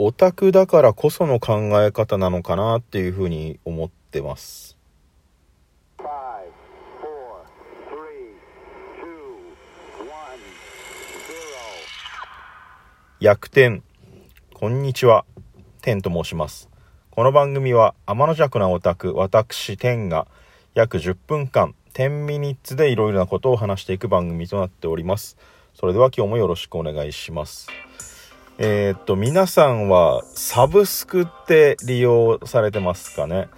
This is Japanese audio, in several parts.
オタクだからこその考え方なのかなっていうふうに思ってます。逆転。こんにちは。天と申します。この番組は天の弱なオタク、私天が約10分間、10ミニッツでいろいろなことを話していく番組となっております。それでは今日もよろしくお願いします。えー、っと、皆さんはサブスクって利用されてますかね？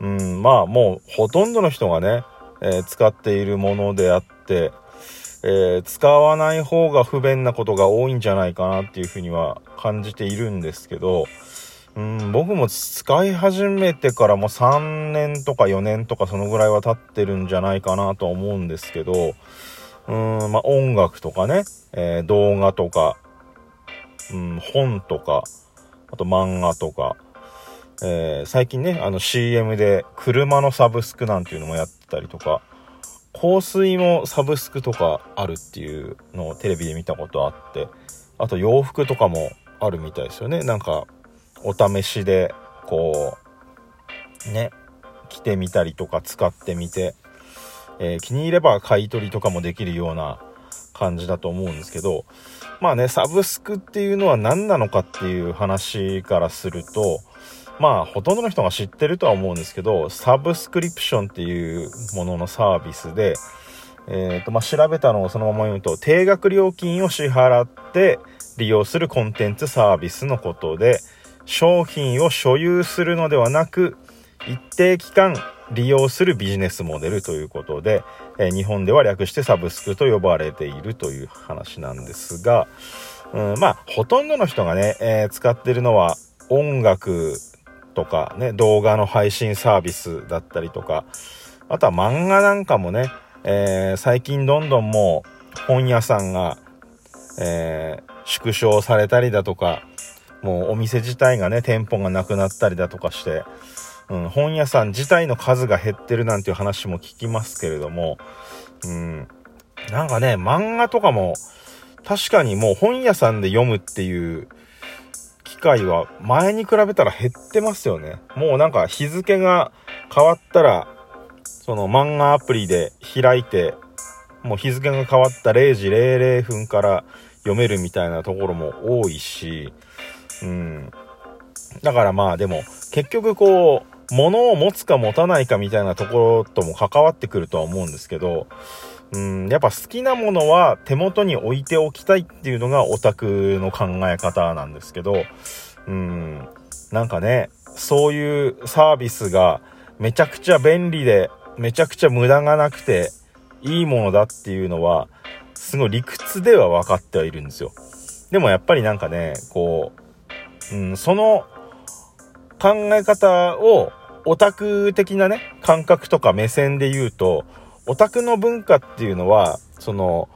うん、まあもうほとんどの人がね、えー、使っているものであって、えー、使わない方が不便なことが多いんじゃないかなっていうふうには感じているんですけど、うん、僕も使い始めてからもう3年とか4年とかそのぐらいは経ってるんじゃないかなと思うんですけど、うん、まあ、音楽とかね、えー、動画とか、うん、本とか、あと漫画とか、えー、最近ね、あの CM で車のサブスクなんていうのもやってたりとか、香水もサブスクとかあるっていうのをテレビで見たことあって、あと洋服とかもあるみたいですよね。なんか、お試しでこうね着てみたりとか使ってみて、えー、気に入れば買い取りとかもできるような感じだと思うんですけどまあねサブスクっていうのは何なのかっていう話からするとまあほとんどの人が知ってるとは思うんですけどサブスクリプションっていうもののサービスでえーとまあ、調べたのをそのまま読むと定額料金を支払って利用するコンテンツサービスのことで、商品を所有するのではなく一定期間利用するビジネスモデルということで、え日本では略してサブスクと呼ばれているという話なんですが、うん、まあほとんどの人がね、えー、使ってるのは音楽とかね動画の配信サービスだったりとかあとは漫画なんかもね、えー、最近どんどんもう本屋さんが、えー、縮小されたりだとかもうお店自体がね、店舗がなくなったりだとかして、うん、本屋さん自体の数が減ってるなんていう話も聞きますけれども、うん、なんかね、漫画とかも、確かにもう本屋さんで読むっていう機会は前に比べたら減ってますよね。もうなんか日付が変わったら、その漫画アプリで開いて、もう日付が変わった0時00分から読めるみたいなところも多いし、うん。だからまあでも、結局こう、物を持つか持たないかみたいなところとも関わってくるとは思うんですけど、うん、やっぱ好きなものは手元に置いておきたいっていうのがオタクの考え方なんですけど、うん、なんかね、そういうサービスがめちゃくちゃ便利で、めちゃくちゃ無駄がなくていいものだっていうのは、すごい理屈では分かってはいるんですよ。でもやっぱりなんかね、こう、うん、その考え方をオタク的なね、感覚とか目線で言うと、オタクの文化っていうのは、その、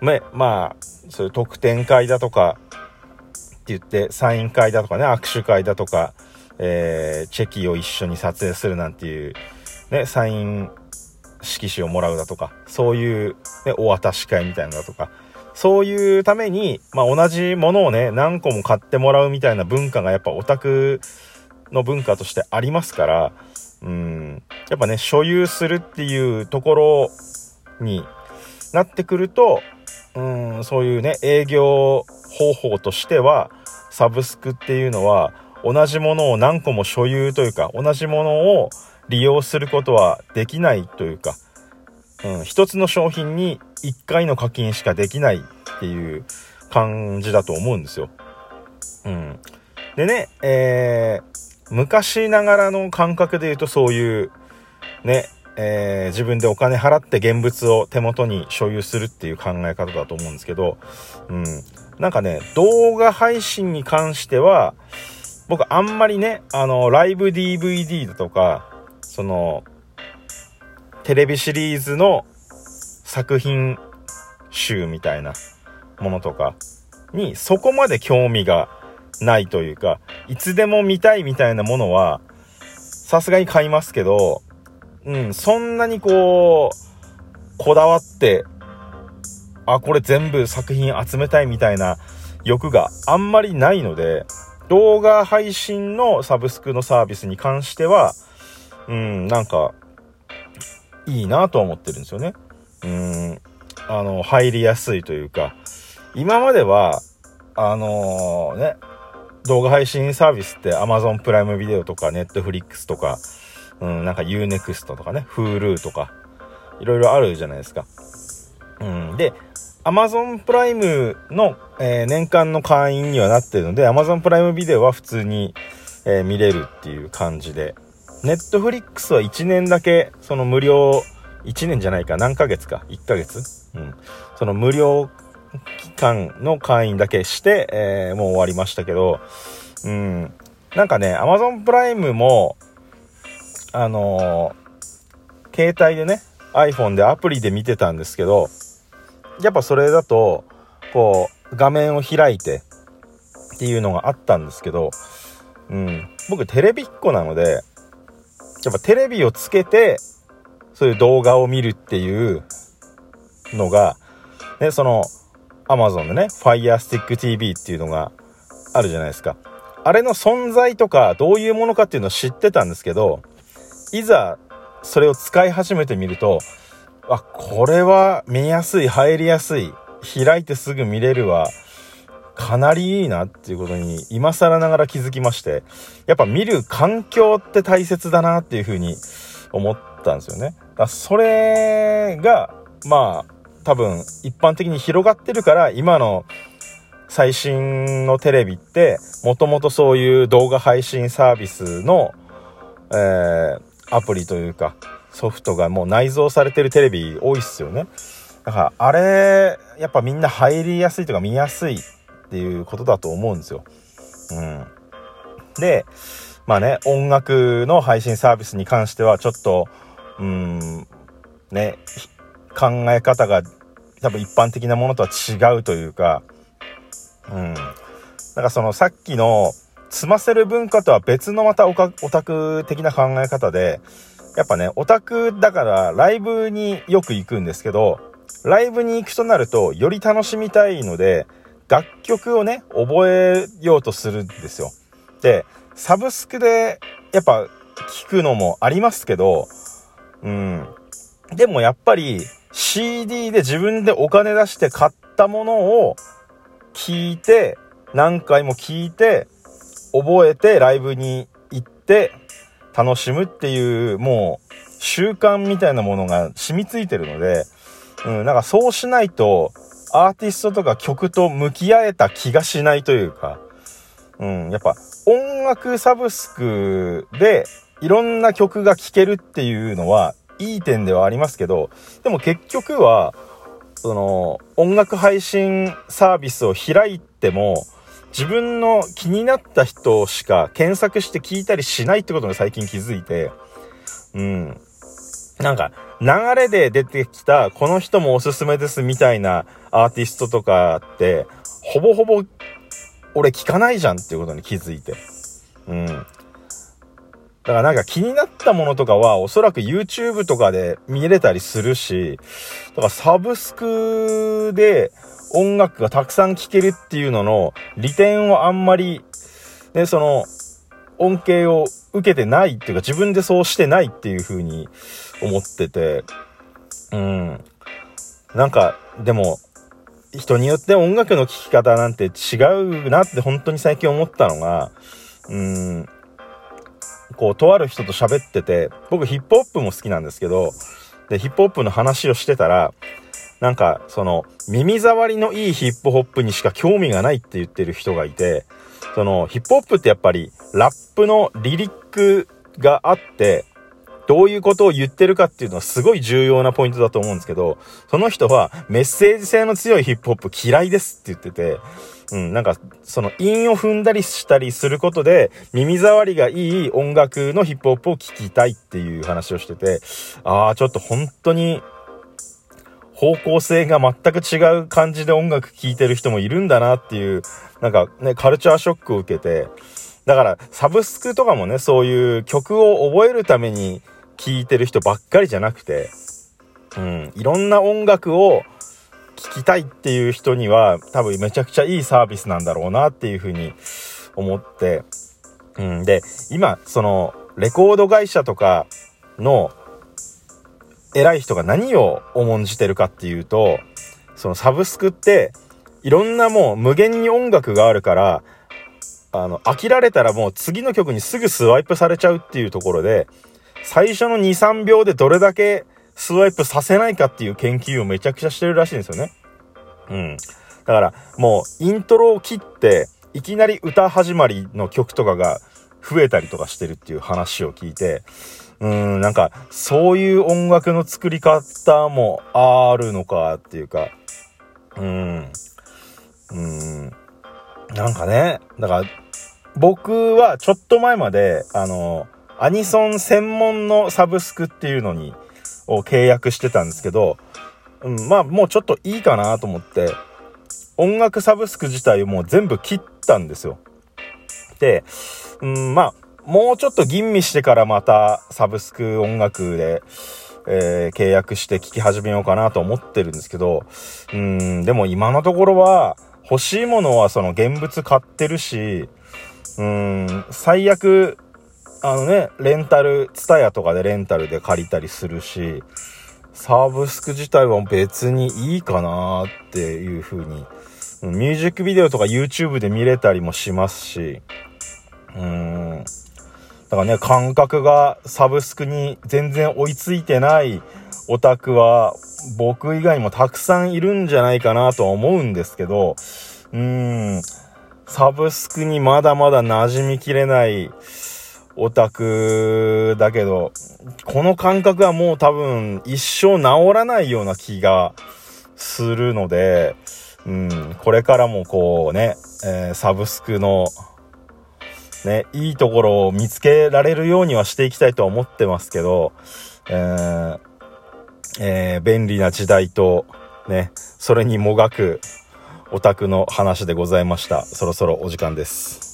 ね、まあ、そういう特典会だとかって言って、サイン会だとかね、握手会だとか、えー、チェキを一緒に撮影するなんていう、ね、サイン色紙をもらうだとか、そういう、ね、お渡し会みたいなだとか、そういうために、まあ、同じものをね、何個も買ってもらうみたいな文化がやっぱオタクの文化としてありますから、うん、やっぱね、所有するっていうところになってくると、うん、そういうね、営業方法としては、サブスクっていうのは、同じものを何個も所有というか、同じものを利用することはできないというか、うん、一つの商品に一回の課金しかできないっていう感じだと思うんですよ。うん。でね、えー、昔ながらの感覚で言うとそういう、ね、えー、自分でお金払って現物を手元に所有するっていう考え方だと思うんですけど、うん。なんかね、動画配信に関しては、僕あんまりね、あの、ライブ DVD だとか、その、テレビシリーズの作品集みたいなものとかにそこまで興味がないというか、いつでも見たいみたいなものは、さすがに買いますけど、うん、そんなにこう、こだわって、あ、これ全部作品集めたいみたいな欲があんまりないので、動画配信のサブスクのサービスに関しては、うん、なんか、いいなと思ってるんですよね。うん、あの、入りやすいというか、今までは、あのー、ね、動画配信サービスって Amazon プライムビデオとか Netflix とか、うん、なんか Unext とかね、Hulu とか、いろいろあるじゃないですか。うん。で、Amazon プライムの、えー、年間の会員にはなってるので、Amazon プライムビデオは普通に、えー、見れるっていう感じで、Netflix は1年だけ、その無料、1年じゃないか、何ヶ月か、1ヶ月？うん。その無料期間の会員だけして、えー、もう終わりましたけど、うん。なんかね、Amazon プライムも、あのー、携帯でね、iPhone でアプリで見てたんですけど、やっぱそれだと、こう、画面を開いてっていうのがあったんですけど、うん、僕テレビっ子なので、やっぱテレビをつけて、そういう動画を見るっていうのが、ね、その、Amazon でね、Fire Stick TV っていうのがあるじゃないですか。あれの存在とか、どういうものかっていうのを知ってたんですけど、いざ、それを使い始めてみると、あ、これは見やすい、入りやすい、開いてすぐ見れるわ、かなりいいなっていうことに今更ながら気づきまして、やっぱ見る環境って大切だなっていうふうに思ったんですよね。だそれが、まあ、多分一般的に広がってるから今の最新のテレビってもともとそういう動画配信サービスの、えー、アプリというかソフトがもう内蔵されてるテレビ多いっすよね。だからあれやっぱみんな入りやすいとか見やすいっていうことだと思うんですよ。うん。でまあね音楽の配信サービスに関してはちょっとうんね考え方が多分一般的なものとは違うというか、うん。だかそのさっきの積ませる文化とは別のまたオタク的な考え方で、やっぱね、オタクだからライブによく行くんですけど、ライブに行くとなるとより楽しみたいので、楽曲をね、覚えようとするんですよ。で、サブスクでやっぱ聞くのもありますけど、うん。でもやっぱり CD で自分でお金出して買ったものを聞いて、何回も聞いて、覚えてライブに行って楽しむっていう、もう習慣みたいなものが染みついてるので、うん、なんかそうしないと、アーティストとか曲と向き合えた気がしないというか、うん、やっぱ音楽サブスクでいろんな曲が聴けるっていうのはいい点ではありますけど、でも結局は、その、音楽配信サービスを開いても、自分の気になった人しか検索して聞いたりしないってことに最近気づいて、うん。なんか、流れで出てきた、この人もおすすめですみたいなアーティストとかって、ほぼほぼ、俺聞かないじゃんっていうことに気づいて。うん。だからなんか気になったものとかはおそらく YouTube とかで見れたりするし、だからサブスクで音楽がたくさん聴けるっていうのの利点をあんまり、ね、その恩恵を受けてないっていうか自分でそうしてないっていう風に思ってて、うん。なんか、でも、人によって音楽の聴き方なんて違うなって本当に最近思ったのが、うん、こう、とある人と喋ってて、僕ヒップホップも好きなんですけど、で、ヒップホップの話をしてたら、なんか、その、耳障りのいいヒップホップにしか興味がないって言ってる人がいて、その、ヒップホップってやっぱり、ラップのリリックがあって、どういうことを言ってるかっていうのはすごい重要なポイントだと思うんですけど、その人はメッセージ性の強いヒップホップ嫌いですって言ってて、うん、なんか、その韻を踏んだりしたりすることで、耳障りがいい音楽のヒップホップを聴きたいっていう話をしてて、ああ、ちょっと本当に、方向性が全く違う感じで音楽聴いてる人もいるんだなっていう、なんかね、カルチャーショックを受けて、だから、サブスクとかもね、そういう曲を覚えるために聴いてる人ばっかりじゃなくて、うん、いろんな音楽を聞きたいっていう人には多分めちゃくちゃいいサービスなんだろうなっていうふうに思って、うん、で、今、その、レコード会社とかの偉い人が何を重んじてるかっていうと、そのサブスクって、いろんなもう無限に音楽があるから、あの、飽きられたらもう次の曲にすぐスワイプされちゃうっていうところで、最初の2、3秒でどれだけスワイプさせないかっていう研究をめちゃくちゃしてるらしいんですよね。うん。だからもうイントロを切って、いきなり歌始まりの曲とかが増えたりとかしてるっていう話を聞いて、うん、なんか、そういう音楽の作り方もあるのかっていうか、うん、うん、なんかね、だから、僕はちょっと前まで、あの、アニソン専門のサブスクっていうのに、を契約してたんですけど、うん、まあもうちょっといいかなと思って、音楽サブスク自体をもう全部切ったんですよ。で、うん、まあ、もうちょっと吟味してからまたサブスク音楽で、えー、契約して聴き始めようかなと思ってるんですけど、うん、でも今のところは欲しいものはその現物買ってるし、うん、最悪あのね、レンタル、ツタヤとかでレンタルで借りたりするし、サブスク自体は別にいいかなっていう風に、ミュージックビデオとか YouTube で見れたりもしますし、うん。だからね、感覚がサブスクに全然追いついてないオタクは僕以外もたくさんいるんじゃないかなとは思うんですけど、うーん、サブスクにまだまだ馴染みきれないオタクだけど、この感覚はもう多分一生治らないような気がするので、うん、これからもこうね、えー、サブスクのね、いいところを見つけられるようにはしていきたいとは思ってますけど、えーえー、便利な時代と、ね、それにもがくオタクの話でございました。そろそろお時間です。